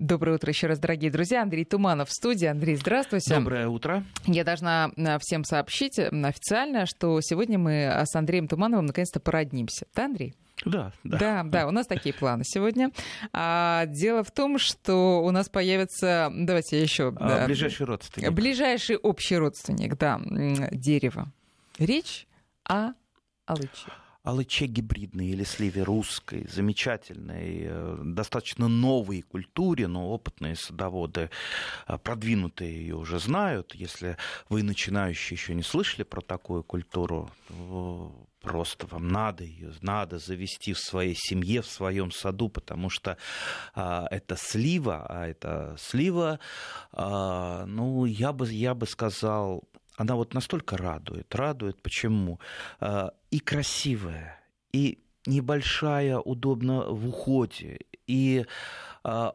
Доброе утро еще раз, дорогие друзья. Андрей Туманов в студии. Андрей, здравствуйте. Доброе утро. Я должна э, всем сообщить э, официально, что сегодня мы э, с Андреем Тумановым наконец-то породнимся. Да, Андрей? Да, да. Да, да, у нас такие планы сегодня. А, дело в том, что у нас появится, давайте я еще... А, да, ближайший родственник. Ближайший общий родственник, да, дерево. Речь о алыче алыче гибридной или сливе русской, замечательной, э, достаточно новой культуре, но опытные садоводы, э, продвинутые ее уже знают. Если вы начинающие еще не слышали про такую культуру, просто вам надо ее, надо завести в своей семье, в своем саду, потому что а, это слива, а это слива, а, ну, я бы, я бы сказал, она вот настолько радует. Радует почему? А, и красивая, и небольшая, удобно в уходе, и а,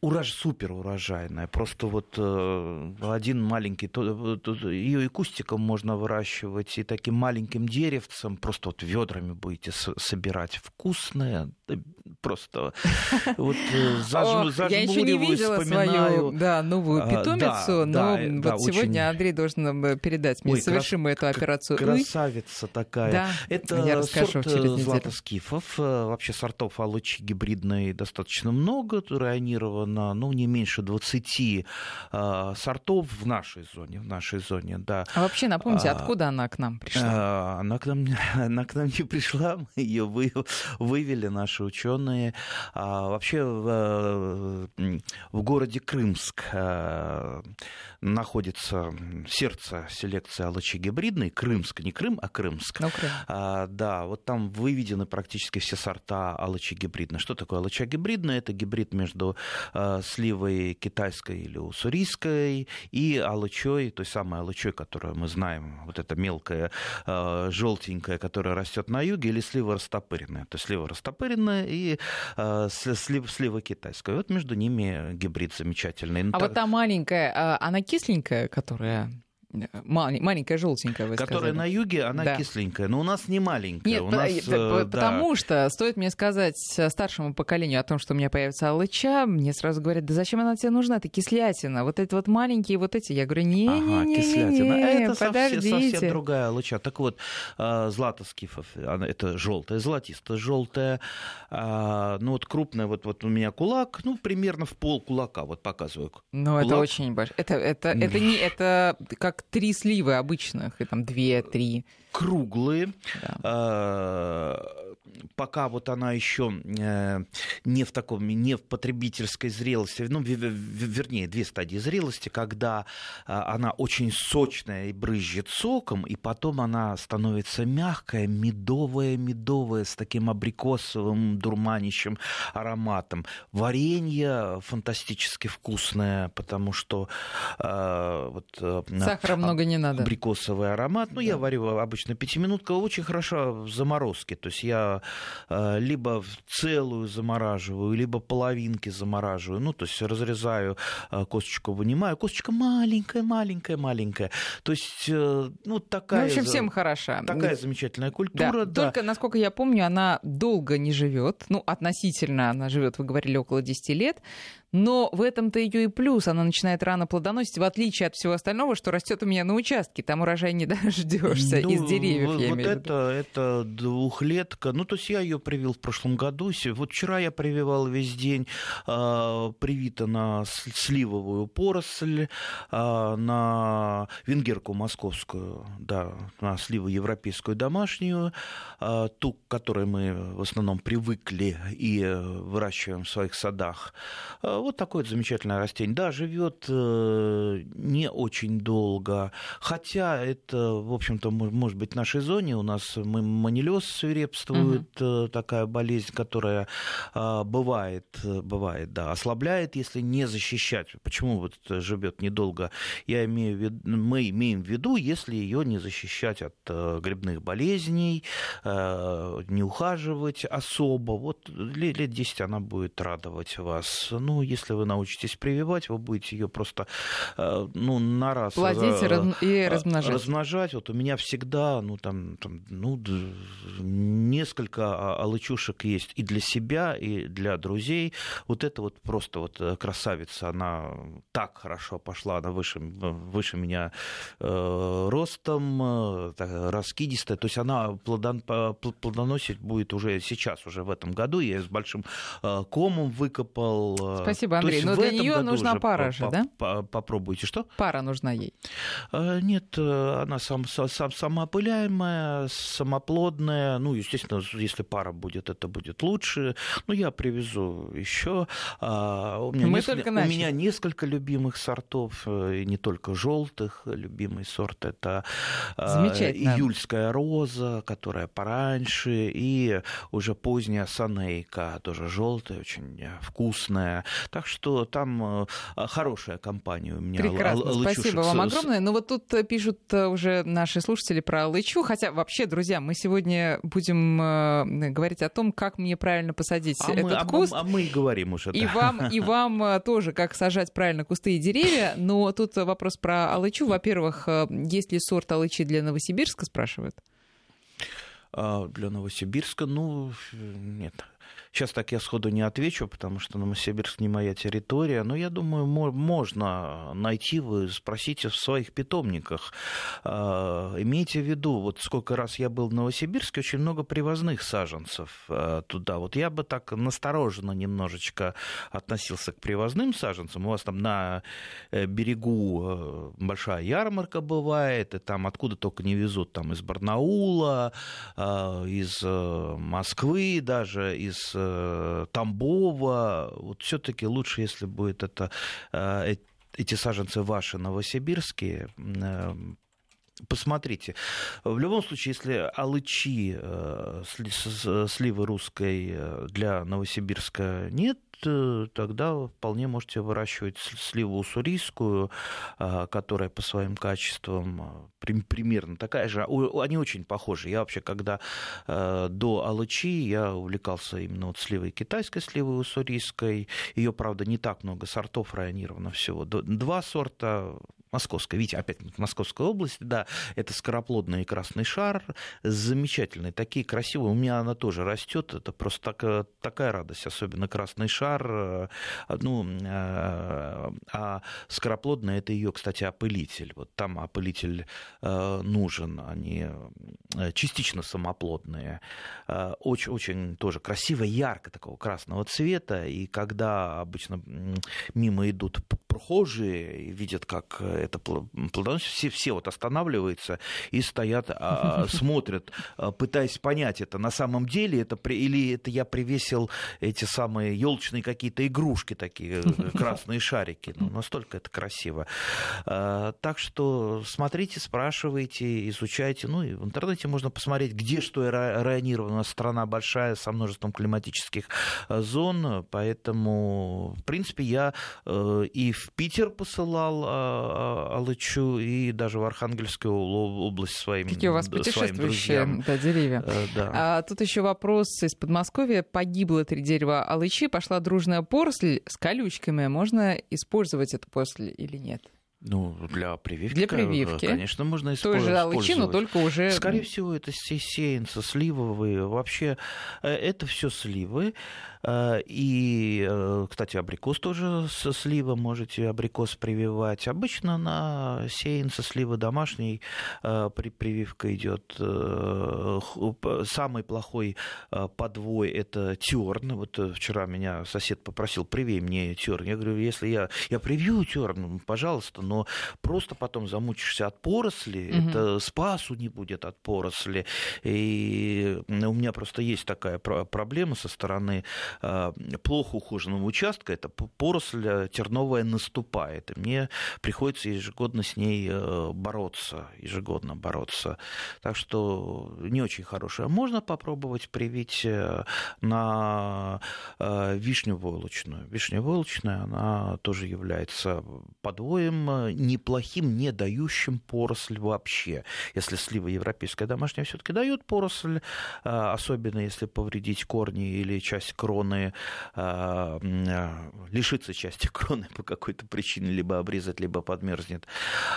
урож, супер урожайная. Просто вот э, один маленький, то, то, ее и кустиком можно выращивать, и таким маленьким деревцем просто вот ведрами будете собирать. Вкусное, просто вот э, заж, О, Я еще не видела свою да, новую а, питомицу, но вот сегодня. Андрей должен э, передать мне, совершим эту операцию. Красавица такая. Это сорт златоскифов. Вообще сортов алычи гибридной достаточно много, районировано, ну, не меньше 20 а, сортов в нашей зоне, в нашей зоне, да. А вообще напомните, а, откуда она к нам пришла? А, она, к нам, она к нам не пришла, мы ее вы, вывели, наши ученые. А, вообще в, в городе Крымск а, находится сердце селекции алычи гибридной, Крымск, не Крым, а Крымск. Ну, Крым. А, да, вот там выведены практически все сорта алычи гибридной. Что такое алыча гибридная? Это гибрид между а, сливой китайской или уссурийской и алычой, той самой алычой, которую мы знаем, вот эта мелкая а, желтенькая, которая растет на юге, или слива растопыренная. То есть слива растопыренная и а, слива, слива китайская. Вот между ними гибрид замечательный. А так... вот та маленькая, она кисленькая, которая маленькая желтенькая, вы Которая сказали. на юге, она да. кисленькая. Но у нас не маленькая. Нет, у нас, э, потому да. что стоит мне сказать старшему поколению о том, что у меня появится алыча, мне сразу говорят, да зачем она тебе нужна? Ты кислятина. Вот эти вот маленькие вот эти. Я говорю, не, ага, не, кислятина. Не, это подождите. Совсем, совсем другая алыча. Так вот, а, златоскифов, это желтая, золотисто-желтая. А, ну вот крупная, вот, вот у меня кулак, ну примерно в пол кулака, вот показываю. Ну это очень большой. Это, это, это не, это как три сливы обычных, и там две-три. Круглые. Да. Пока вот она еще э, не в таком, не в потребительской зрелости, ну, вернее, две стадии зрелости, когда а, она очень сочная и брызжет соком, и потом она становится мягкая, медовая, медовая, с таким абрикосовым дурманящим ароматом. Варенье фантастически вкусное, потому что э, вот, э, Сахара а, много не надо. Абрикосовый аромат. Ну, да. я варю обычно пятиминутка, очень хорошо в заморозке. То есть я Э, либо целую замораживаю, либо половинки замораживаю. Ну, то есть разрезаю э, косточку, вынимаю. Косточка маленькая, маленькая, маленькая. То есть, э, ну, такая... Ну, в общем, всем хороша. Такая замечательная культура, да. да. Только, насколько я помню, она долго не живет. Ну, относительно она живет, вы говорили, около 10 лет. Но в этом-то ее и плюс. Она начинает рано плодоносить, в отличие от всего остального, что растет у меня на участке. Там урожай не дождешься ну, из деревьев. Вот, я вот это, это двухлетка. Ну, то есть я ее привил в прошлом году. Вот вчера я прививал весь день. Э, привита на сливовую поросль, э, на венгерку московскую, да, на сливу европейскую домашнюю, э, ту, к которой мы в основном привыкли и выращиваем в своих садах. Вот такое замечательное растение. Да, живет э, не очень долго, хотя это, в общем-то, может быть, в нашей зоне у нас манилез свирепствует. Такая болезнь, которая а, бывает, бывает, да, ослабляет, если не защищать. Почему вот живет недолго? Я имею в виду, мы имеем в виду, если ее не защищать от э, грибных болезней, не ухаживать особо. Вот лет 10 она будет радовать вас. Ну, если вы научитесь прививать, вы будете ее просто э, ну, на раз Плодить и э, размножать. размножать. Вот у меня всегда ну, там, там, ну, несколько несколько алычушек есть и для себя, и для друзей. Вот это вот просто вот красавица, она так хорошо пошла, она выше, выше меня э, ростом, так, раскидистая, то есть она плодон, плодоносить будет уже сейчас, уже в этом году. Я ее с большим комом выкопал. Спасибо, Андрей. Но для нее нужна пара же, да? Попробуйте. Что? Пара нужна ей. Нет, она сам, сам, самоопыляемая, самоплодная. Ну, естественно, если пара будет, это будет лучше. Ну, я привезу еще. А, у меня, Мы несколько, у меня несколько любимых сортов, э, и не только желтых. Любимый сорт это а, июльская роза, которая пораньше, и уже поздняя санейка, тоже желтая, очень вкусная. Так что там э, хорошая компания у меня. Прекрасно, спасибо вам огромное. Ну вот тут э, пишут уже наши слушатели про алычу, хотя вообще, друзья, мы сегодня будем говорить о том, как мне правильно посадить а этот мы, куст. А, а мы и говорим уже. И да. вам, и вам э, тоже, как сажать правильно кусты и деревья. Но тут вопрос про алычу. Во-первых, есть ли сорт алычи для Новосибирска, спрашивают? А, для Новосибирска, ну, нет. Сейчас так я сходу не отвечу, потому что Новосибирск не моя территория, но я думаю, можно найти, вы спросите в своих питомниках. А, имейте в виду, вот сколько раз я был в Новосибирске, очень много привозных саженцев а, туда. Вот я бы так настороженно немножечко относился к привозным саженцам. У вас там на э, берегу э, большая ярмарка бывает, и там откуда только не везут, там из Барнаула, из э, Москвы даже, из Э, Тамбова. Вот все-таки лучше, если будет это, э, эти саженцы ваши новосибирские, э, посмотрите. В любом случае, если алычи, сливы русской для Новосибирска нет, Э, тогда вполне можете выращивать сливу уссурийскую, а, которая по своим качествам а, примерно такая же. Они очень похожи. Я вообще, когда э, до алычи, я увлекался именно вот сливой китайской, сливой уссурийской. Ее, правда, не так много сортов районировано всего. Два сорта Московская, видите, опять Московская область, да, это скороплодный красный шар, замечательный, такие красивые, у меня она тоже растет, это просто так, такая радость, особенно красный шар, э, ну, э, а скороплодная это ее, кстати, опылитель, вот там опылитель э, нужен, они частично самоплодные, очень, очень тоже красиво, ярко такого красного цвета, и когда обычно мимо идут прохожие и видят, как это плодоносит, все, все вот останавливаются и стоят, а, смотрят, а, пытаясь понять, это на самом деле это или это я привесил эти самые елочные какие-то игрушки такие, э, красные шарики. Ну, настолько это красиво. А, так что смотрите, спрашивайте, изучайте. Ну, и в интернете можно посмотреть, где что районировано. Страна большая, со множеством климатических зон, поэтому, в принципе, я э, и в Питер посылал Алычу и даже в Архангельскую область своим Какие у вас путешествующие да, деревья. Э, да. А, тут еще вопрос из Подмосковья. Погибло три дерева Алычи, пошла дружная поросль с колючками. Можно использовать эту поросль или нет? Ну, для прививки, для прививки. конечно, можно использовать. Же алычину, только уже... Скорее всего, это сеянцы, сливовые. Вообще, э, это все сливы. Э, и, э, кстати, абрикос тоже со слива можете абрикос прививать. Обычно на сеянца слива домашней э, при прививка идет. Самый плохой подвой это терн. Вот вчера меня сосед попросил, привей мне терн. Я говорю, если я, я привью терн, пожалуйста, но просто потом замучишься от поросли, угу. это спасу не будет от поросли. И у меня просто есть такая проблема со стороны Э, плохо ухоженного участка, эта поросль э, терновая наступает. И мне приходится ежегодно с ней э, бороться, ежегодно бороться. Так что не очень хорошая. Можно попробовать привить на вишню войлочную. Вишня войлочная, она тоже является подвоем неплохим, не дающим поросль вообще. Если слива европейская домашняя все-таки дает поросль, особенно если повредить корни или часть кроны, а, лишиться части кроны по какой-то причине, либо обрезать, либо подмерзнет,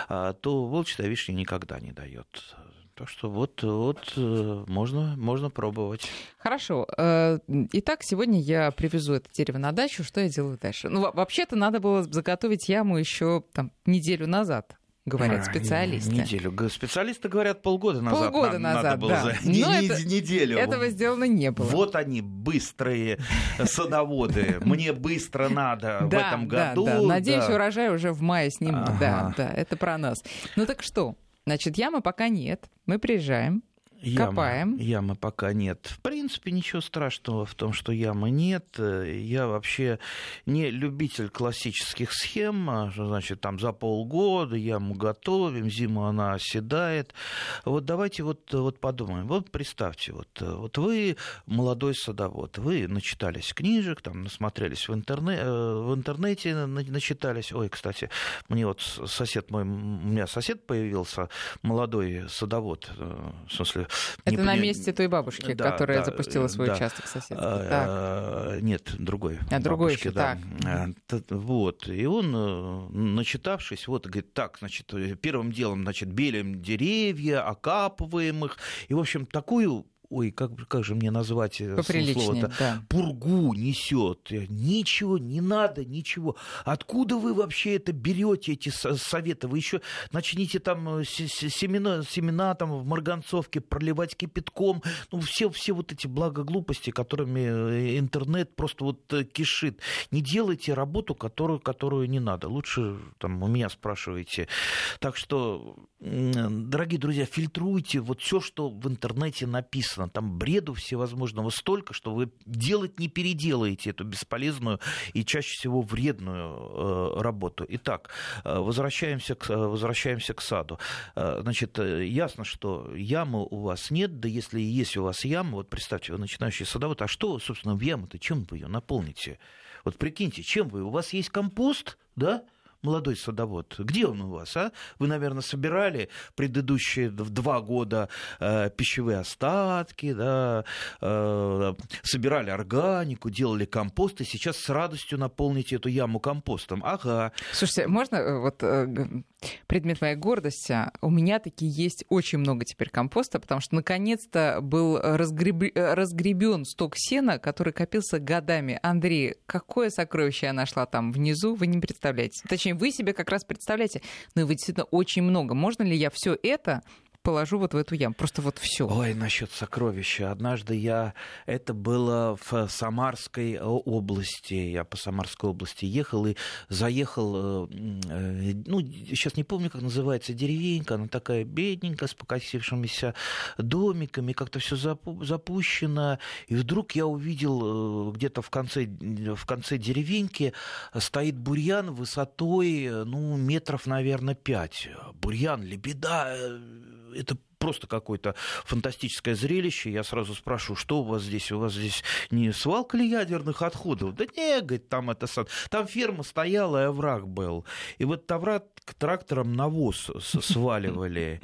то волчья вишня никогда не дает Так что вот, вот э, можно, можно пробовать. Хорошо. Э, итак, сегодня я привезу это дерево на дачу. Что я делаю дальше? Ну, вообще-то надо было заготовить яму еще там неделю назад говорят а, специалисты. Неделю. Специалисты говорят полгода назад. Полгода на, назад, надо было да. За... Не, это, неделю. Этого сделано не было. Вот они, быстрые садоводы. Мне быстро надо в этом году. Надеюсь, урожай уже в мае снимут. Да, да, это про нас. Ну так что? Значит, ямы пока нет. Мы приезжаем, Ямы, Копаем. Ямы пока нет. В принципе, ничего страшного в том, что ямы нет. Я вообще не любитель классических схем. А, значит, там за полгода яму готовим, зиму она оседает. Вот давайте вот, вот подумаем. Вот представьте, вот, вот вы молодой садовод, вы начитались книжек, там, насмотрелись в, интернет, э, в интернете, начитались. Ой, кстати, мне вот сосед мой, у меня сосед появился, молодой садовод, э, в смысле, это не, на месте той бабушки, да, которая да, запустила свой да. участок соседа. А, нет, другой. А другой еще, да. так. Вот. И он, э, начитавшись, вот, говорит, так, значит, первым делом, значит, белим деревья, окапываем их. И, в общем, такую ой, как, как же мне назвать э, слово-то, да. пургу несет. Ничего не надо, ничего. Откуда вы вообще это берете, эти советы? Вы еще начните там э, семена, семена там в марганцовке проливать кипятком. Ну, все, все вот эти благоглупости, которыми э, интернет просто вот кишит. Не делайте работу, которую, которую не надо. Лучше там у меня спрашиваете. Так что, дорогие друзья, фильтруйте вот все, что в интернете написано написано, там бреду всевозможного столько, что вы делать не переделаете эту бесполезную и чаще всего вредную э, работу. Итак, э, возвращаемся к, возвращаемся к саду. Э, значит, ясно, что ямы у вас нет, да если есть у вас яма, вот представьте, вы начинающий садовод, а что, собственно, в яму-то, чем вы ее наполните? Вот прикиньте, чем вы? У вас есть компост, да? Молодой садовод, где он у вас, а? Вы, наверное, собирали предыдущие два года э, пищевые остатки, да, э, собирали органику, делали компост, и сейчас с радостью наполните эту яму компостом. Ага. Слушайте, можно э, вот э, предмет моей гордости? У меня таки есть очень много теперь компоста, потому что наконец-то был разгреб... Разгребен сток сена, который копился годами. Андрей, какое сокровище я нашла там внизу, вы не представляете. Точнее, вы себе как раз представляете, и вы действительно очень много. Можно ли я все это положу вот в эту яму. Просто вот все. Ой, насчет сокровища. Однажды я... Это было в Самарской области. Я по Самарской области ехал и заехал... Э, э, ну, сейчас не помню, как называется деревенька. Она такая бедненькая, с покосившимися домиками. Как-то все запущено. И вдруг я увидел э, где-то в конце, в конце деревеньки стоит бурьян высотой, ну, метров, наверное, пять. Бурьян, лебеда, это просто какое-то фантастическое зрелище. Я сразу спрашиваю, что у вас здесь? У вас здесь не свалка ли ядерных отходов? Да не, говорит, там это... Там ферма стояла, и овраг был. И вот овраг к тракторам навоз сваливали.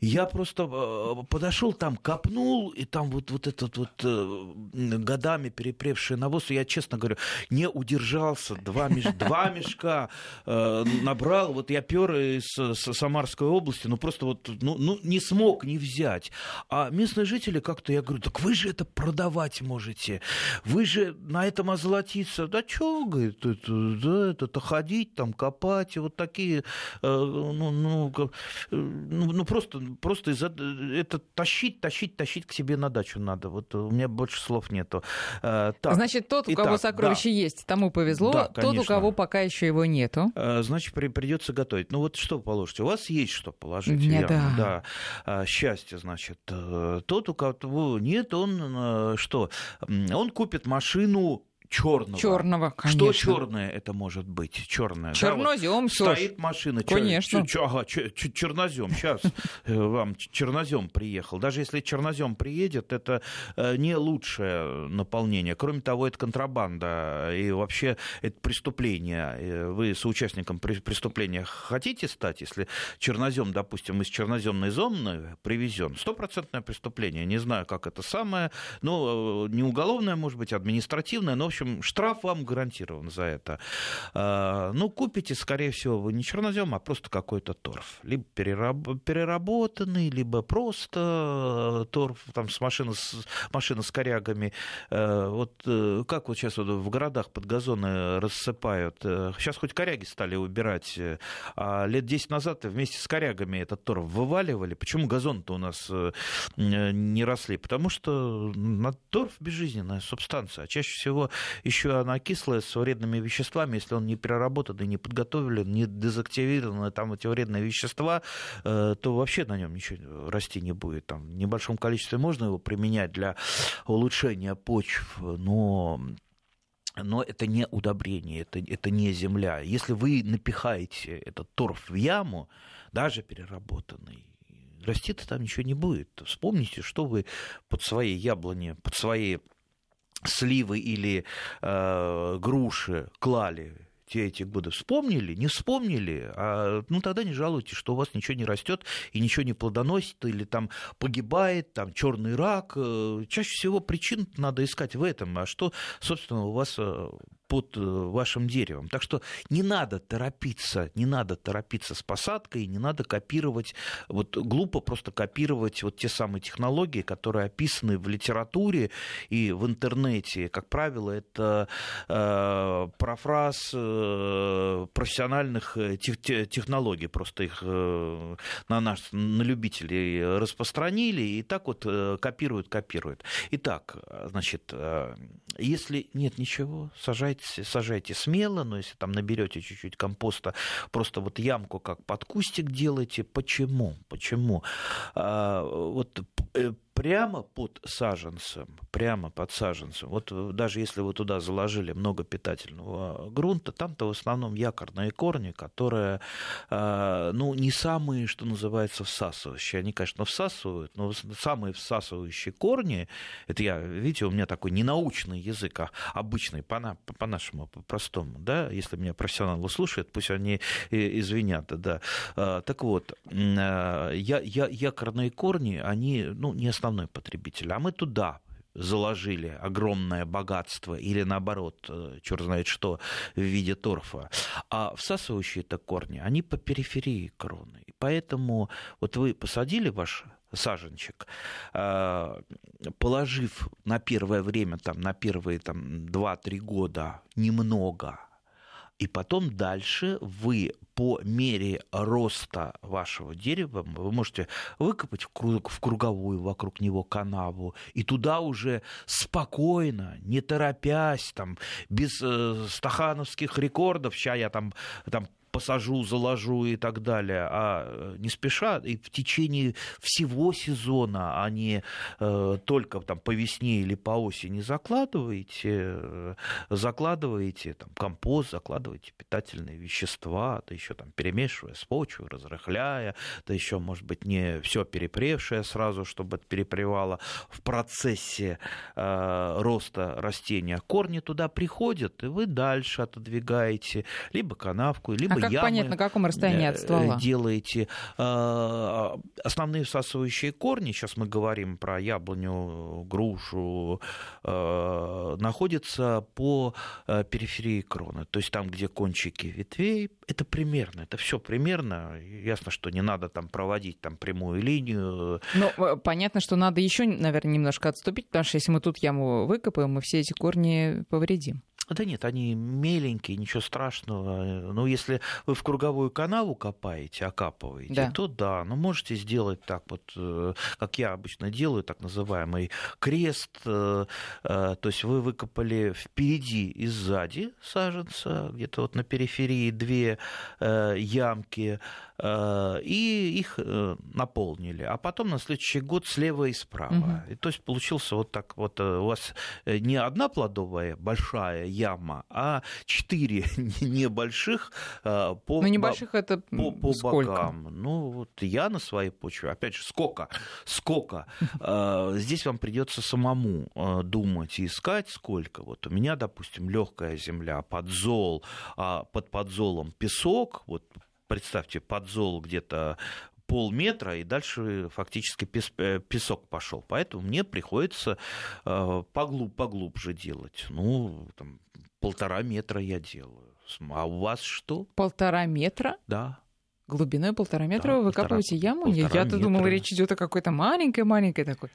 Я просто э, подошел там, копнул, и там вот, вот этот вот э, годами перепревший навоз, я, честно говорю, не удержался. Два, меш... Два мешка э, набрал. Вот я пер из Самарской области, ну просто вот ну, ну, не смог мог не взять. А местные жители как-то, я говорю, так вы же это продавать можете, вы же на этом озолотиться. Да что, говорит, это, да, это ходить, там, копать, и вот такие, э, ну, ну, э, ну, ну просто, просто из это тащить, тащить, тащить к себе на дачу надо. Вот у меня больше слов нету. Э, так, Значит, тот, у итак, кого сокровище да. есть, тому повезло, да, тот, у кого пока еще его нету. Значит, при, придется готовить. Ну вот что положите? У вас есть что положить? Нет, да. да счастья, значит. Э, тот, у кого нет, он э, что? Он купит машину черного. Черного, конечно. Что черное это может быть? Черное. Чернозем, да, вот Стоит машина. Конечно. Чер, ага, чер, чернозем. Сейчас э, вам чернозем приехал. Даже если чернозем приедет, это э, не лучшее наполнение. Кроме того, это контрабанда. И вообще это преступление. Э, вы соучастником преступления хотите стать, если чернозем, допустим, из черноземной зоны привезен? Стопроцентное преступление. Не знаю, как это самое. Ну, не уголовное, может быть, административное, но, в общем, общем, штраф вам гарантирован за это. А, ну, купите, скорее всего, вы не чернозем, а просто какой-то торф. Либо переработанный, либо просто торф там, с машины, с, машина с корягами. Э, вот э, как вот сейчас вот в городах под газоны рассыпают. Сейчас хоть коряги стали убирать, а лет 10 назад вместе с корягами этот торф вываливали. Почему газон-то у нас не росли? Потому что торф безжизненная субстанция. А чаще всего еще она кислая с вредными веществами. Если он не переработан и не подготовлен, не дезактивирован, там эти вредные вещества, э, то вообще на нем ничего расти не будет. Там в небольшом количестве можно его применять для улучшения почв, но но это не удобрение, это, это не земля. Если вы напихаете этот торф в яму, даже переработанный, расти-то там ничего не будет. Вспомните, что вы под свои яблони, под свои сливы или э, груши клали те эти годы. Вспомнили? Не вспомнили? А, ну, тогда не жалуйтесь, что у вас ничего не растет и ничего не плодоносит, или там погибает, там черный рак. Э, чаще всего причин надо искать в этом. А что, собственно, у вас э, под э, вашим деревом. Так что не надо торопиться, не надо торопиться с посадкой, не надо копировать, вот глупо просто копировать вот те самые технологии, которые описаны в литературе и в интернете. Как правило, это э, парафраз э, профессиональных э, технологий, просто их э, на нас, на любителей распространили, и так вот э, копируют, копируют. Итак, значит, э, если нет ничего, сажайте сажайте, смело, но если там наберете чуть-чуть компоста, просто вот ямку как под кустик делайте. Почему? Почему? А, вот э, прямо под саженцем, прямо под саженцем, вот э, даже если вы туда заложили много питательного грунта, там-то в основном якорные корни, которые, э, ну, не самые, что называется, всасывающие. Они, конечно, всасывают, но самые всасывающие корни, это я, видите, у меня такой ненаучный язык, а обычный, по-нашему, по-простому, да, если меня профессионалы слушают, пусть они извинят, да. Э, так вот, я, я, якорные корни, они, ну, не основной потребитель, а мы туда заложили огромное богатство или наоборот, э, черт знает что, в виде торфа. А всасывающие-то корни, они по периферии кроны. И поэтому вот вы посадили ваш саженчик, э, положив на первое время, там, на первые там, 2-3 года немного и потом дальше вы по мере роста вашего дерева вы можете выкопать в, круг, в круговую вокруг него канаву и туда уже спокойно, не торопясь, там, без э, стахановских рекордов, сейчас я там, там посажу, заложу и так далее, а э, не спеша и в течение всего сезона, а не э, только там по весне или по осени закладываете, э, закладываете там компост, закладываете питательные вещества, да еще там перемешивая с почвой, разрыхляя, да еще, может быть, не все перепревшее сразу, чтобы перепревало в процессе э, роста растения. Корни туда приходят, и вы дальше отодвигаете либо канавку, либо как ямы понять, на каком расстоянии от ствола? делаете. А, основные всасывающие корни, сейчас мы говорим про яблоню, грушу, а, находятся по периферии кроны, то есть там, где кончики ветвей, это примерно, это все примерно. Ясно, что не надо там проводить там прямую линию. Ну, э, понятно, что надо еще, наверное, немножко отступить, потому что если мы тут яму выкопаем, мы все эти корни повредим. Да нет, они меленькие, ничего страшного. Ну, если вы в круговую канаву копаете, окапываете, да. то да, но можете сделать так вот, э, как я обычно делаю, так называемый крест. Э, э, то есть вы выкопали впереди и сзади саженца, где-то вот на периферии две ямки, и их наполнили. А потом на следующий год слева и справа. Угу. И, то есть получился вот так вот, у вас не одна плодовая большая яма, а четыре небольших а, по, ну, небольших это по, по сколько? бокам. Ну, вот я на своей почве, опять же, сколько, сколько. А, здесь вам придется самому а, думать и искать, сколько. Вот у меня, допустим, легкая земля, подзол, под подзолом песок, вот представьте, подзол где-то полметра, и дальше фактически песок пошел. Поэтому мне приходится поглуб, поглубже делать. Ну, там, полтора метра я делаю. А у вас что? Полтора метра? Да. Глубиной полтора метра да, вы выкапываете яму? Я-то думала, речь идет о какой-то маленькой-маленькой такой.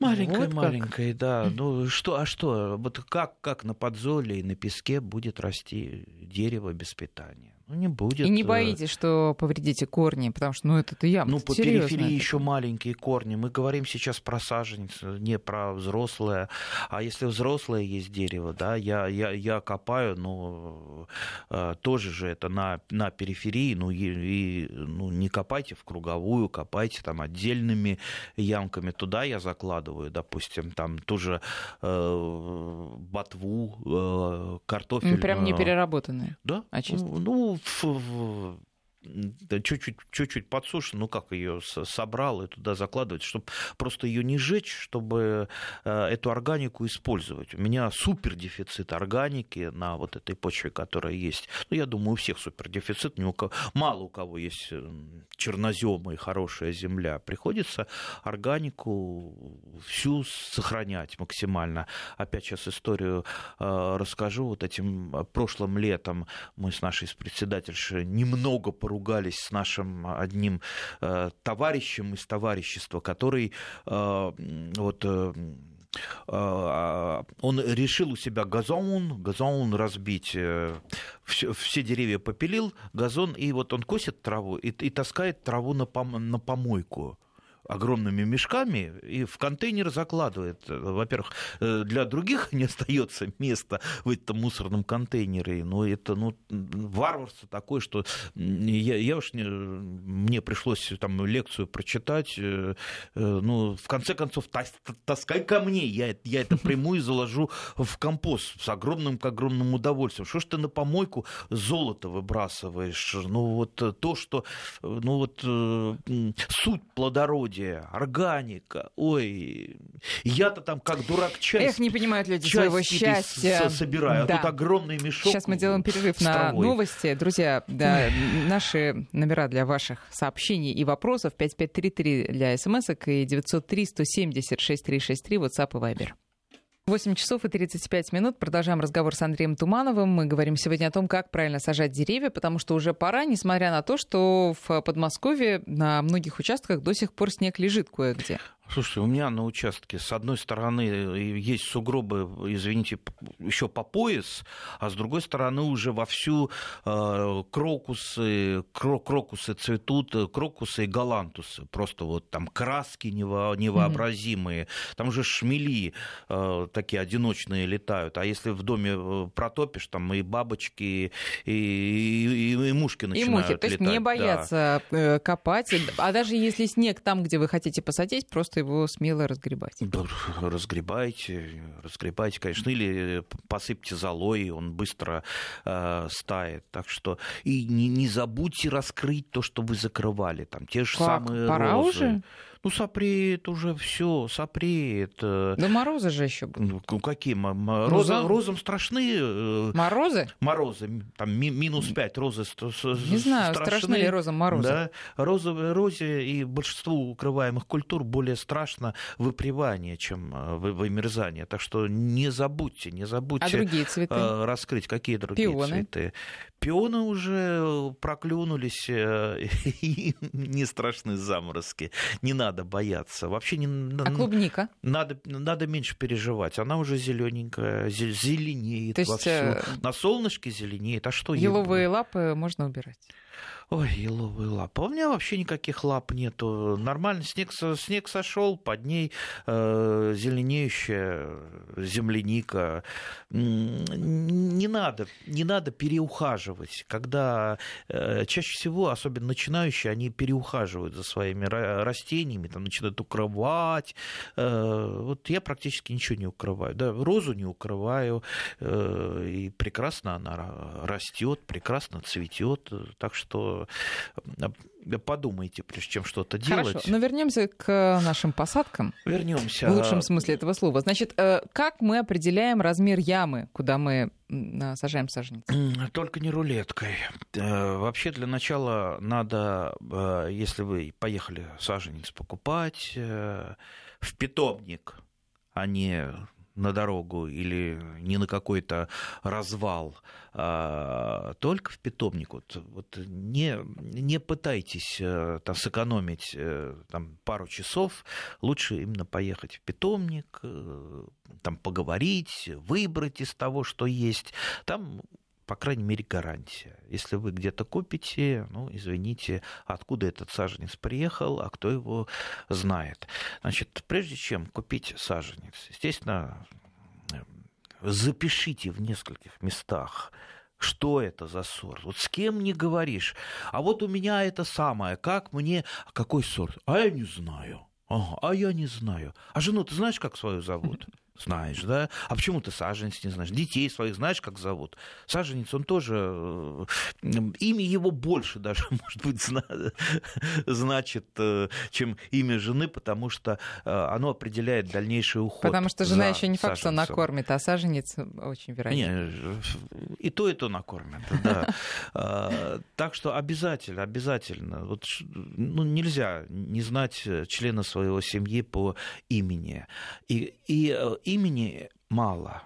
Маленькая, вот маленькая, да. Ну что, а что? Вот как, как на подзоле и на песке будет расти дерево без питания? Ну, не будет. И не э, боитесь, что повредите корни, потому что, ну, это яма. Ну, по периферии еще маленькие корни. Мы говорим сейчас про саженец, не про взрослое. А если взрослое есть дерево, да, я, я, я копаю, ну, э, тоже же это на, на периферии, ну, и, и, ну, не копайте в круговую, копайте там отдельными ямками. Туда я закладываю, допустим, там тоже э, ботву, э, картофель. Прям не переработанные. Да. А чисто. Ну, в, чуть-чуть, чуть-чуть подсушен, ну как ее собрал и туда закладывать, чтобы просто ее не жечь, чтобы э, эту органику использовать. У меня супер дефицит органики на вот этой почве, которая есть. Ну, я думаю, у всех супер дефицит, у кого, мало у кого есть э, черноземы и хорошая земля. Приходится органику всю сохранять максимально. Опять сейчас историю э, расскажу. Вот этим прошлым летом мы с нашей председательшей немного поругались поругались с нашим одним э, товарищем из товарищества, который э, вот э, он решил у себя газон, газон разбить, все, все деревья попилил, газон, и вот он косит траву и, и таскает траву на, пом, на помойку огромными мешками и в контейнер закладывает. Во-первых, э, для других не остается места в этом мусорном контейнере. Но это ну, варварство такое, что я, я уж не, мне пришлось там лекцию прочитать. Э, э, ну, в конце концов, таскай ко мне, я, я это приму и заложу в компост с огромным, огромным удовольствием. Что ж ты на помойку золото выбрасываешь? Ну, вот то, что ну, вот, суть плодородия плодородие, органика. Ой, я-то там как дурак часть. Эх, не понимают люди своего счастья. Собираю, а да. а тут огромный мешок. Сейчас мы делаем перерыв на новости. Друзья, да, наши номера для ваших сообщений и вопросов 5533 для смс и 903 170 6363 WhatsApp и Viber. 8 часов и 35 минут. Продолжаем разговор с Андреем Тумановым. Мы говорим сегодня о том, как правильно сажать деревья, потому что уже пора, несмотря на то, что в Подмосковье на многих участках до сих пор снег лежит кое-где. Слушайте, у меня на участке с одной стороны есть сугробы, извините, еще по пояс, а с другой стороны уже вовсю э, крокусы, крокусы цветут, крокусы и галантусы. Просто вот там краски невообразимые. Mm-hmm. Там уже шмели э, такие одиночные летают. А если в доме э, протопишь, там и бабочки, и, и, и, и мушки начинают и мухи. летать. То есть не бояться да. копать. А даже если снег там, где вы хотите посадить, просто просто его смело разгребать. Да, разгребайте, разгребайте, конечно, или посыпьте золой, он быстро э, стает. Так что и не, не забудьте раскрыть то, что вы закрывали, там те же как? самые Пора розы. уже? Ну, сопреет уже все, сопреет. Да морозы же еще будут. Ну, какие? Розы, ну, розам страшны. Э, морозы? Морозы. Там минус 5 розы Не знаю, страшны, страшны ли розам морозы. Да. Розы, розе и большинству укрываемых культур более страшно выпривание, чем э, вымерзание. Так что не забудьте, не забудьте. А другие цветы? Э, раскрыть. Какие другие Пионы. цветы? Пионы уже проклюнулись, и не страшны заморозки. Не надо надо бояться. Вообще не А клубника? Надо, надо меньше переживать. Она уже зелененькая, зеленеет То есть, вовсю. Э, На солнышке зеленеет. А что Еловые лапы можно убирать? Ой, еловые лапы. У меня вообще никаких лап нету. Нормально снег, снег сошел, под ней э, зеленеющая земляника. Не надо, не надо переухаживать. Когда э, чаще всего, особенно начинающие, они переухаживают за своими растениями, там начинают укрывать. Э, вот я практически ничего не укрываю. Да, розу не укрываю, э, и прекрасно она растет, прекрасно цветет. Так что подумайте, прежде чем что-то делать. Хорошо, но вернемся к нашим посадкам. Вернемся. В лучшем смысле этого слова. Значит, э, как мы определяем размер ямы, куда мы сажаем саженец? Только не рулеткой. Э, вообще для начала надо, э, если вы поехали саженец покупать, в питомник, а не на дорогу или не на какой-то развал, а только в питомник. Вот, вот не, не пытайтесь э, там, сэкономить э, там, пару часов, лучше именно поехать в питомник, э, там, поговорить, выбрать из того, что есть. Там по крайней мере, гарантия. Если вы где-то купите, ну, извините, откуда этот саженец приехал, а кто его знает. Значит, прежде чем купить саженец, естественно, запишите в нескольких местах, что это за сорт? Вот с кем не говоришь. А вот у меня это самое. Как мне... Какой сорт? А я не знаю. Ага, а я не знаю. А жену ты знаешь, как свою зовут? Знаешь, да? А почему ты саженец не знаешь? Детей своих знаешь, как зовут? Саженец, он тоже... Э, имя его больше даже, может быть, значит, э, чем имя жены, потому что э, оно определяет дальнейший уход Потому что жена еще не факт, что накормит, а саженец очень вероятно. и то, и то накормит, да. А, так что обязательно, обязательно. Вот, ну, нельзя не знать члена своего семьи по имени. И, и имени мало.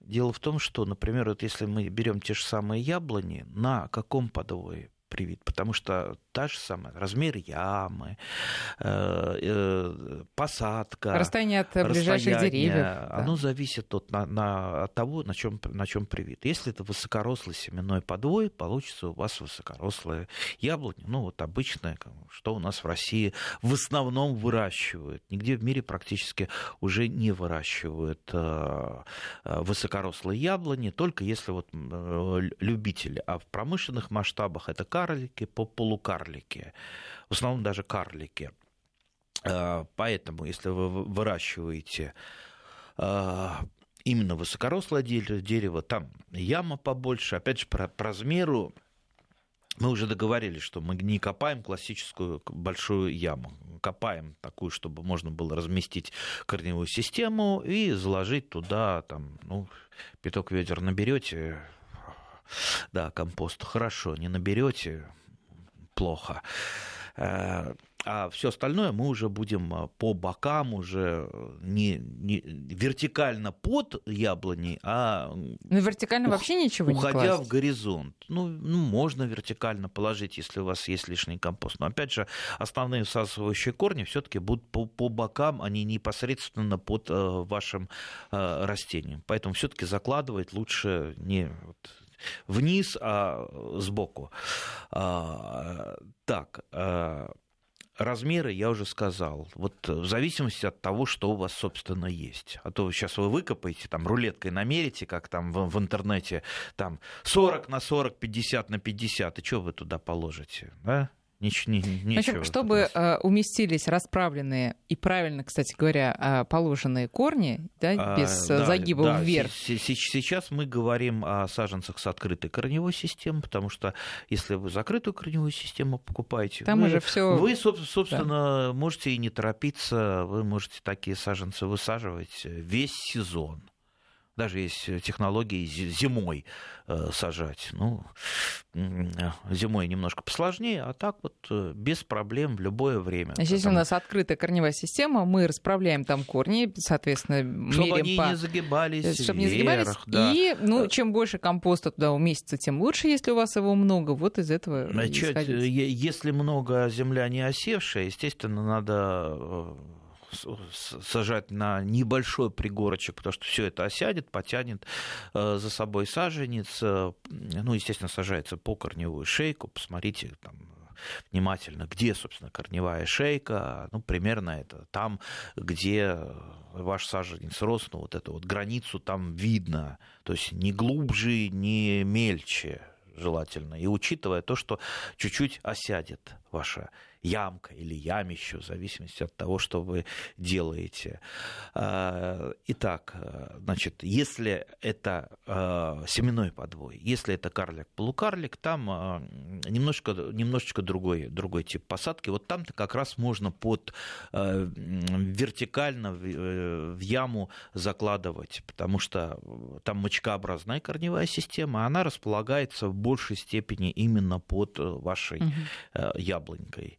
Дело в том, что, например, вот если мы берем те же самые яблони, на каком подвое привит, потому что та же самая размер ямы, э, э, посадка, расстояние от ближайших деревьев, да. оно зависит от, на, на, от того, на чем на чем привит. Если это высокорослый семенной подвой, получится у вас высокорослое яблони, ну вот обычное, что у нас в России в основном выращивают, нигде в мире практически уже не выращивают э, высокорослые яблони, только если вот любители, а в промышленных масштабах это карлики, по полукарлики, в основном даже карлики. А, поэтому, если вы выращиваете а, именно высокорослое дерево, там яма побольше, опять же, по размеру мы уже договорились, что мы не копаем классическую большую яму. Копаем такую, чтобы можно было разместить корневую систему и заложить туда, там, ну, пяток ведер наберете, да, компост хорошо, не наберете, плохо. Э, а все остальное мы уже будем э, по бокам, уже не, не вертикально под яблоней, а ну, вертикально ух, вообще ничего уходя не Уходя в горизонт. Ну, ну, можно вертикально положить, если у вас есть лишний компост. Но опять же, основные всасывающие корни все-таки будут по, по бокам, а не непосредственно под э, вашим э, растением. Поэтому все-таки закладывать лучше не вот, вниз, а сбоку. А, так, а, размеры я уже сказал. Вот в зависимости от того, что у вас, собственно, есть. А то сейчас вы выкопаете, там рулеткой намерите, как там в, в интернете, там 40 на 40, 50 на 50, и что вы туда положите? Да? Нич, ни, ничего. В общем, чтобы э, уместились расправленные и правильно, кстати говоря, э, положенные корни, да, а, без а, загиба да, вверх. Сейчас мы говорим о саженцах с открытой корневой системой, потому что если вы закрытую корневую систему покупаете, Там вы, уже все. вы собственно, да. можете и не торопиться, вы можете такие саженцы высаживать весь сезон даже есть технологии зимой э, сажать. Ну, зимой немножко посложнее, а так вот э, без проблем в любое время. Здесь Потому... у нас открытая корневая система, мы расправляем там корни, соответственно, чтобы меряем они по... не загибались Чтобы вверх, не загибались. Да. И, ну, чем больше компоста туда уместится, тем лучше, если у вас его много. Вот из этого Значит, Если много земля не осевшая, естественно, надо э, сажать на небольшой пригорочек, потому что все это осядет, потянет э, за собой саженец. Э, ну, естественно, сажается по корневую шейку. Посмотрите там внимательно, где, собственно, корневая шейка. Ну, примерно это там, где ваш саженец рос, ну, вот эту вот границу там видно. То есть не глубже, не мельче желательно. И учитывая то, что чуть-чуть осядет ваша ямка или ямище, в зависимости от того, что вы делаете. Итак, значит, если это семенной подвой, если это карлик-полукарлик, там немножко, немножечко другой, другой тип посадки. Вот там-то как раз можно под вертикально в яму закладывать, потому что там мочкообразная корневая система, она располагается в большей степени именно под вашей угу. яблонькой.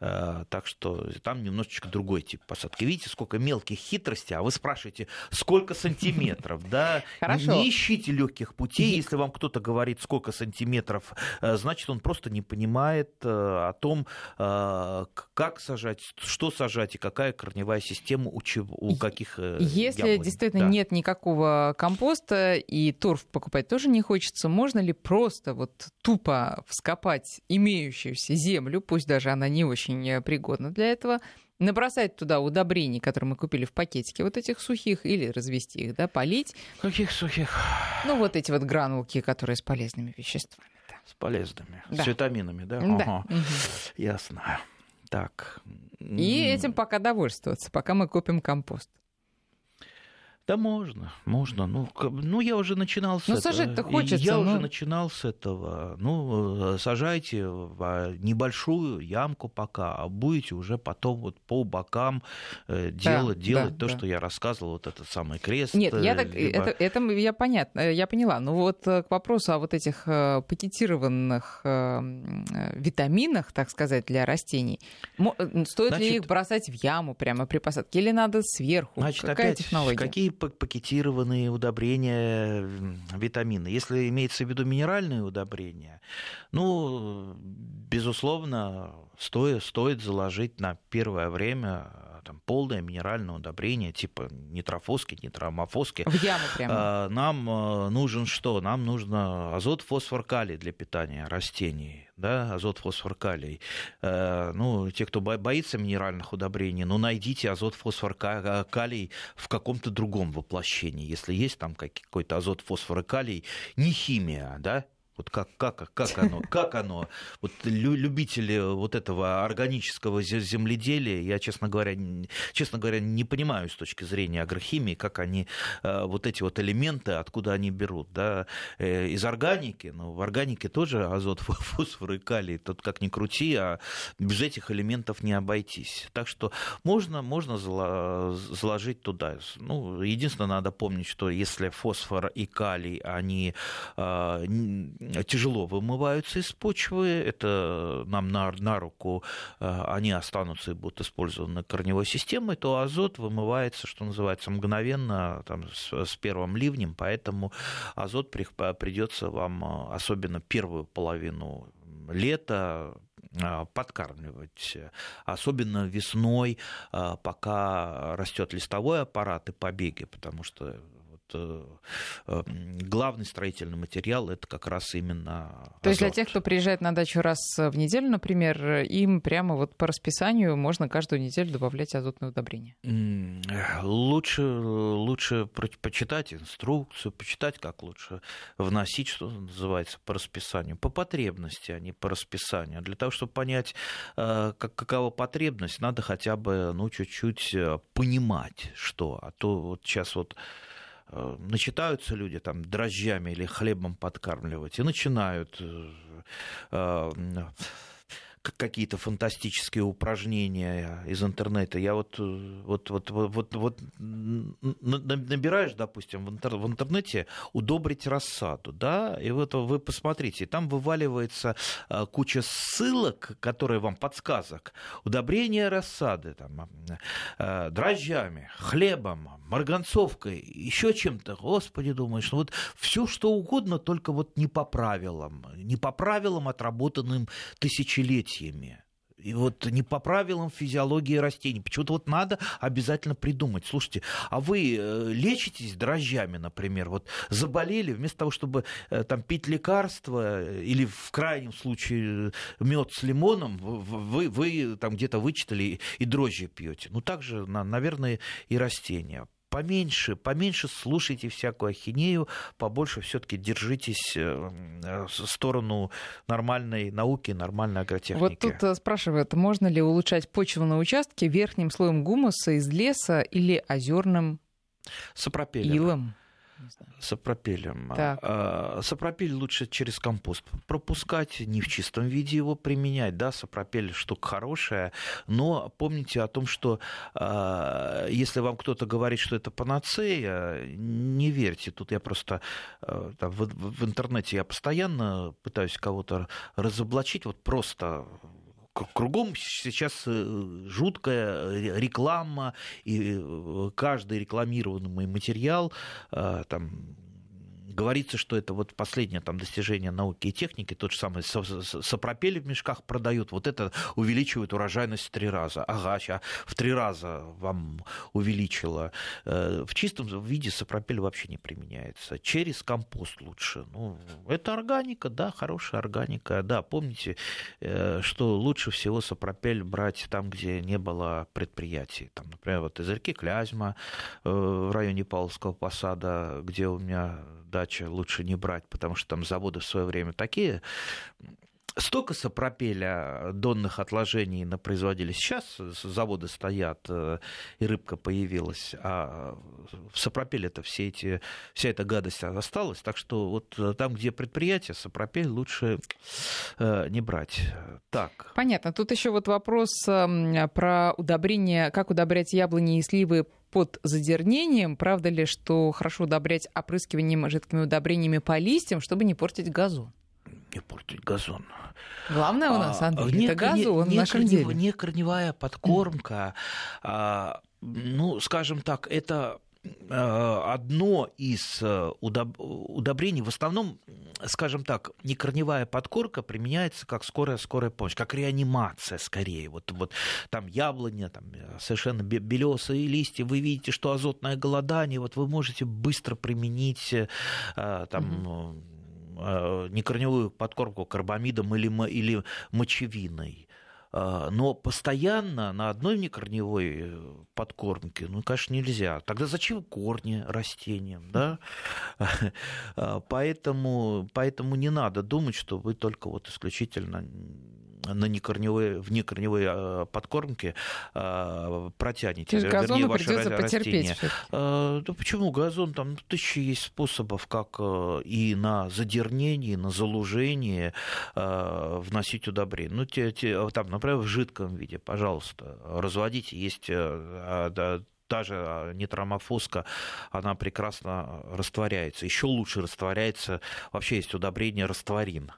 Э, так что там немножечко другой тип посадки. Видите, сколько мелких хитростей, а вы спрашиваете, сколько сантиметров, да? Хорошо. Не ищите легких путей, если вам кто-то говорит, сколько сантиметров, э, значит, он просто не понимает э, о том, как сажать, что сажать и какая корневая система у, чего, у каких Если яблонь. действительно да. нет никакого компоста и торф покупать тоже не хочется, можно ли просто вот тупо вскопать имеющуюся землю, пусть даже она не очень очень э, пригодна для этого. Набросать туда удобрений, которые мы купили в пакетике, вот этих сухих, или развести их, да, полить. Каких сухих? Ну, вот эти вот гранулки, которые с полезными веществами. Да. С полезными, да. с витаминами, да? Да. Ага. Угу. Ясно. Так. И этим пока довольствоваться, пока мы купим компост. Да можно, можно. Ну, ну я уже начинал с ну, этого. сажать-то хочется. Я но... уже начинал с этого. Ну, сажайте в небольшую ямку пока, а будете уже потом вот по бокам э, делать, да, делать да, то, да. что я рассказывал, вот этот самый крест. Нет, я так, либо... это, это я понятно, я поняла. Ну вот э, к вопросу о вот этих э, пакетированных витаминах, так сказать, для растений. Стоит Значит, ли их бросать в яму прямо при посадке или надо сверху? Значит, Какая опять, технология? Какие пакетированные удобрения, витамины. Если имеется в виду минеральные удобрения, ну, безусловно, стоит, стоит заложить на первое время там, полное минеральное удобрение, типа нитрофоски, нитромофоски. В яму прямо. А, нам э, нужен что? Нам нужно азот, фосфор, калий для питания растений. Да, азот, фосфор, калий. Ну, те, кто боится минеральных удобрений, ну, найдите азот, фосфор, калий в каком-то другом воплощении. Если есть там какой-то азот, фосфор и калий, не химия, да, вот как, как, как оно, как оно, вот любители вот этого органического земледелия, я, честно говоря, честно говоря, не понимаю с точки зрения агрохимии, как они э, вот эти вот элементы, откуда они берут, да, э, из органики, но в органике тоже азот, фосфор и калий, тут как ни крути, а без этих элементов не обойтись. Так что можно, можно заложить туда. Ну, единственное, надо помнить, что если фосфор и калий, они э, тяжело вымываются из почвы, это нам на, на руку, э, они останутся и будут использованы корневой системой, то азот вымывается, что называется, мгновенно там, с, с первым ливнем, поэтому азот придется вам, э, особенно первую половину лета, э, подкармливать, особенно весной, пока растет листовой аппарат и побеги, потому что главный строительный материал это как раз именно. Азот. То есть для тех, кто приезжает на дачу раз в неделю, например, им прямо вот по расписанию можно каждую неделю добавлять азотное удобрение. Лучше, лучше почитать инструкцию, почитать, как лучше вносить, что называется, по расписанию, по потребности, а не по расписанию. Для того, чтобы понять, э, как, какова потребность, надо хотя бы ну, чуть-чуть понимать, что. А то вот сейчас вот Э, начитаются люди там дрожжами или хлебом подкармливать и начинают э, э, какие-то фантастические упражнения из интернета. Я вот, вот, вот, вот, вот набираешь, допустим, в, в интернете удобрить рассаду, да, и вот вы посмотрите, там вываливается а, куча ссылок, которые вам подсказок. Удобрение рассады, там, а, дрожжами, хлебом, марганцовкой, еще чем-то. Господи, думаешь, ну вот все что угодно, только вот не по правилам, не по правилам, отработанным тысячелетиями событиями. И вот не по правилам физиологии растений. Почему-то вот надо обязательно придумать. Слушайте, а вы э, лечитесь дрожжами, например, вот заболели, вместо того, чтобы э, там пить лекарства э, или в крайнем случае мед с лимоном, вы, вы там где-то вычитали и дрожжи пьете. Ну, так же, наверное, и растения поменьше, поменьше слушайте всякую ахинею, побольше все-таки держитесь в сторону нормальной науки, нормальной агротехники. Вот тут спрашивают, можно ли улучшать почву на участке верхним слоем гумуса из леса или озерным Сапропеллером. илом? Сапропелем. Так. А, Сапропель лучше через компост пропускать, не в чистом виде его применять. Да, сапропель штука хорошая, но помните о том, что а, если вам кто-то говорит, что это панацея, не верьте. Тут я просто а, там, в, в интернете я постоянно пытаюсь кого-то разоблачить, вот просто кругом сейчас э, жуткая реклама, и э, каждый рекламируемый материал э, там Говорится, что это вот последнее там, достижение науки и техники, тот же самый сапропели в мешках продают, вот это увеличивает урожайность в три раза. Ага, сейчас в три раза вам увеличило. Э, в чистом виде сапропель вообще не применяется. Через компост лучше. Ну, это органика, да, хорошая органика. Да, помните, э, что лучше всего сапропель брать там, где не было предприятий. Там, например, вот из реки Клязьма э, в районе Павловского посада, где у меня дача лучше не брать, потому что там заводы в свое время такие столько сопропеля донных отложений на производили. Сейчас заводы стоят, э, и рыбка появилась, а в сопропеле это все эти, вся эта гадость осталась. Так что вот там, где предприятие, сопропель лучше э, не брать. Так. Понятно. Тут еще вот вопрос эм, про удобрение, как удобрять яблони и сливы под задернением. Правда ли, что хорошо удобрять опрыскиванием жидкими удобрениями по листьям, чтобы не портить газон? Не портить газон. Главное у нас, а, Андрей, не, это газон не, не в нашем корнев, деле. Не корневая подкормка, а, ну, скажем так, это Э, одно из э, удобрений, в основном, скажем так, некорневая подкорка применяется как скорая-скорая помощь, как реанимация скорее. Вот, вот там яблоня, там э, совершенно белесые листья, вы видите, что азотное голодание, вот вы можете быстро применить там, угу некорневую подкормку карбамидом или, или мочевиной. А, но постоянно на одной некорневой э, подкормке, ну, конечно, нельзя. Тогда зачем корни растениям, да? Поэтому, поэтому не надо думать, что вы только вот исключительно на некорневой, в некорневой а, подкормке протянете. То есть газону придется потерпеть. Да почему газон? Там тысячи есть способов, как и на задернение, и на залужение вносить удобрения. Ну, те, те, там, например, в жидком виде, пожалуйста, разводите. Есть э, а, та же а, нитромофоска, она прекрасно растворяется. Еще лучше растворяется, вообще есть удобрение растворин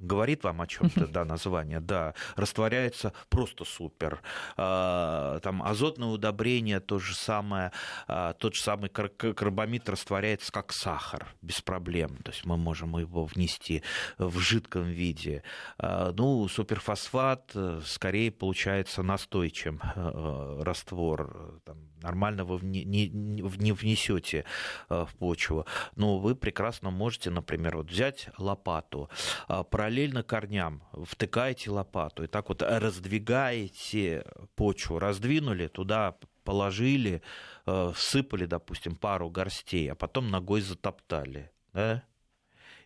говорит вам о чем-то, да, название, да, растворяется просто супер. А, там азотное удобрение, то же самое, а, тот же самый карбамид растворяется как сахар, без проблем. То есть мы можем его внести в жидком виде. А, ну, суперфосфат э, скорее получается настой, чем э, раствор. Там, нормально вы не, не, не внесете э, в почву. Но вы прекрасно можете, например, вот взять лопату, параллельно корням втыкаете лопату и так вот раздвигаете почву, раздвинули, туда положили, э, всыпали, допустим, пару горстей, а потом ногой затоптали. Да?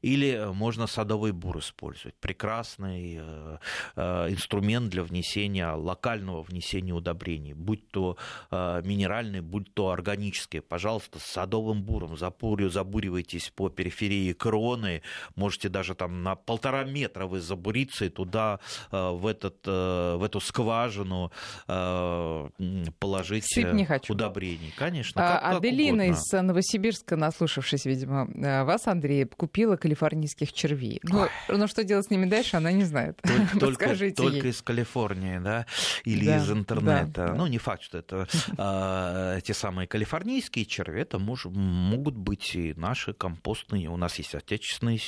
Или э, можно садовый бур использовать. Прекрасный э, э, инструмент для внесения, локального внесения удобрений, будь то минеральные, будь то органические. Пожалуйста, с садовым буром запурю, забуривайтесь по периферии кроны, можете даже там на полтора метра вы забуриться и туда в, этот, в эту скважину положить не хочу. удобрений. Конечно. А, как, Аделина как из Новосибирска, наслушавшись, видимо, вас, Андрей, купила калифорнийских червей. Ну, ну, что делать с ними дальше, она не знает. Только, только из Калифорнии, да, или да, из интернета. Да, ну, не факт, что это а, те самые калифорнийские черви, это мож, могут быть и наши компостные. У нас есть отечественные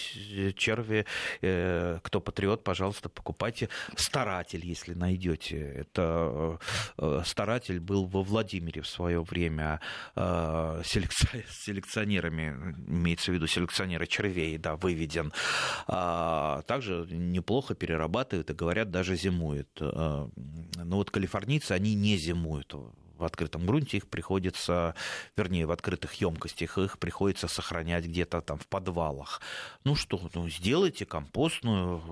черви. Э, кто патриот, пожалуйста, покупайте. Старатель, если найдете. Это э, старатель был во Владимире в свое время э, селекционерами, имеется в виду селекционеры червей, да, выведен. А также неплохо перерабатывают и, говорят, даже зимуют. А, но вот калифорнийцы, они не зимуют в открытом грунте, их приходится, вернее, в открытых емкостях, их приходится сохранять где-то там в подвалах. Ну что, ну, сделайте компостную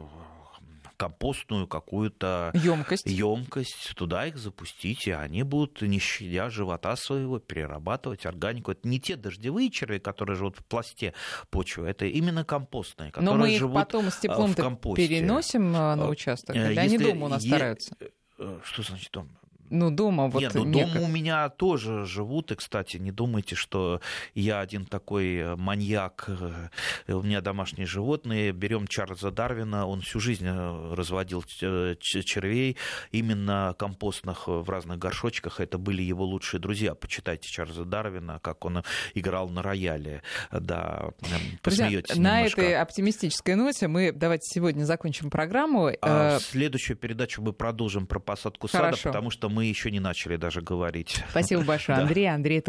компостную какую-то емкость. емкость, туда их запустите, они будут, не щадя живота своего, перерабатывать органику. Это не те дождевые черви, которые живут в пласте почвы, это именно компостные, которые Но мы их живут потом с теплом переносим на э, участок, или они дома у нас стараются? Э, что значит дома? Ну, дома вот... Нет, ну, дома у меня тоже живут, и, кстати, не думайте, что я один такой э, маньяк, э, у меня домашние животные. Берем Чарльза Дарвина, он всю жизнь э, разводил червей, именно компостных в разных горшочках, это были его лучшие друзья. Почитайте Чарльза Дарвина, как он играл на рояле, да, посмеетесь На немножко. этой оптимистической ноте мы давайте сегодня закончим программу. А следующую передачу мы продолжим про посадку Хорошо. сада, потому что мы мы еще не начали даже говорить. Спасибо большое, Андрей. Андрей